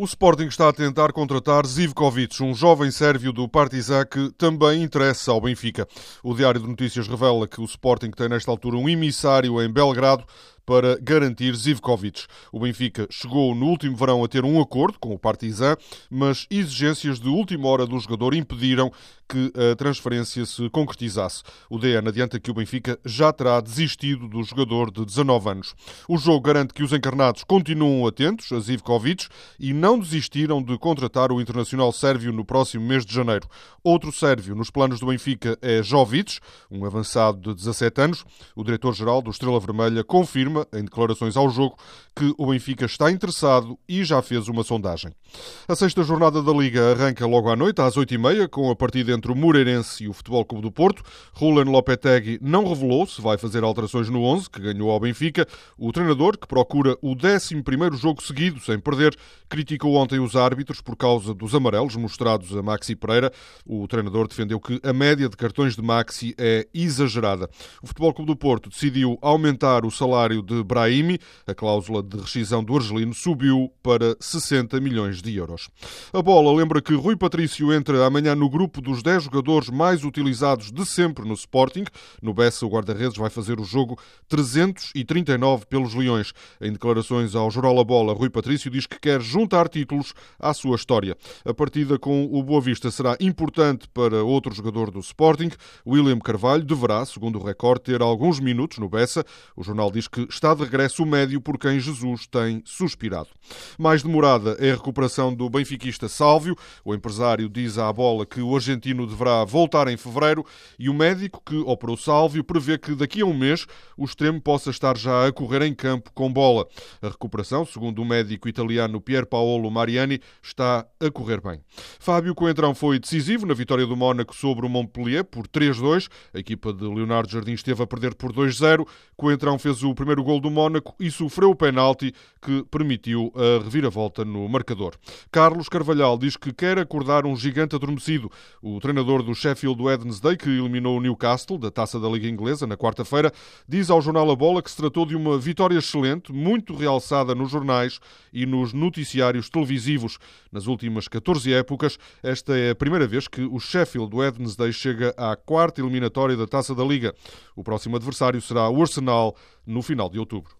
O Sporting está a tentar contratar Zivkovic, um jovem sérvio do Partizan que também interessa ao Benfica. O Diário de Notícias revela que o Sporting tem nesta altura um emissário em Belgrado para garantir Zivkovic. O Benfica chegou no último verão a ter um acordo com o Partizan, mas exigências de última hora do jogador impediram que a transferência se concretizasse. O DN adianta que o Benfica já terá desistido do jogador de 19 anos. O jogo garante que os encarnados continuam atentos a Zivkovic e não desistiram de contratar o internacional sérvio no próximo mês de janeiro. Outro sérvio nos planos do Benfica é Jovic, um avançado de 17 anos. O diretor-geral do Estrela Vermelha confirma afirma, em declarações ao jogo, que o Benfica está interessado e já fez uma sondagem. A sexta jornada da Liga arranca logo à noite, às oito e meia, com a partida entre o Moreirense e o Futebol Clube do Porto. Rulen Lopetegui não revelou se vai fazer alterações no 11, que ganhou ao Benfica. O treinador, que procura o 11 primeiro jogo seguido sem perder, criticou ontem os árbitros por causa dos amarelos mostrados a Maxi Pereira. O treinador defendeu que a média de cartões de Maxi é exagerada. O Futebol Clube do Porto decidiu aumentar o salário de Brahimi. A cláusula de rescisão do argelino subiu para 60 milhões de euros. A bola lembra que Rui Patrício entra amanhã no grupo dos 10 jogadores mais utilizados de sempre no Sporting. No Bessa, o guarda-redes vai fazer o jogo 339 pelos Leões. Em declarações ao Jornal A Bola, Rui Patrício diz que quer juntar títulos à sua história. A partida com o Boa Vista será importante para outro jogador do Sporting. William Carvalho deverá, segundo o recorde, ter alguns minutos no Bessa. O jornal diz que está de regresso o médio por quem Jesus tem suspirado. Mais demorada é a recuperação do benfiquista Sálvio. O empresário diz à bola que o argentino deverá voltar em fevereiro e o médico que operou Sálvio prevê que daqui a um mês o extremo possa estar já a correr em campo com bola. A recuperação, segundo o médico italiano Pier Paolo Mariani, está a correr bem. Fábio Coentrão foi decisivo na vitória do Mónaco sobre o Montpellier por 3-2. A equipa de Leonardo Jardim esteve a perder por 2-0. Coentrão fez o primeiro gol do Mónaco e sofreu o penalti que permitiu a reviravolta no marcador. Carlos Carvalhal diz que quer acordar um gigante adormecido. O treinador do Sheffield Wednesday, que eliminou o Newcastle da Taça da Liga Inglesa na quarta-feira, diz ao jornal A Bola que se tratou de uma vitória excelente, muito realçada nos jornais e nos noticiários televisivos. Nas últimas 14 épocas, esta é a primeira vez que o Sheffield Wednesday chega à quarta eliminatória da Taça da Liga. O próximo adversário será o Arsenal no final de outubro.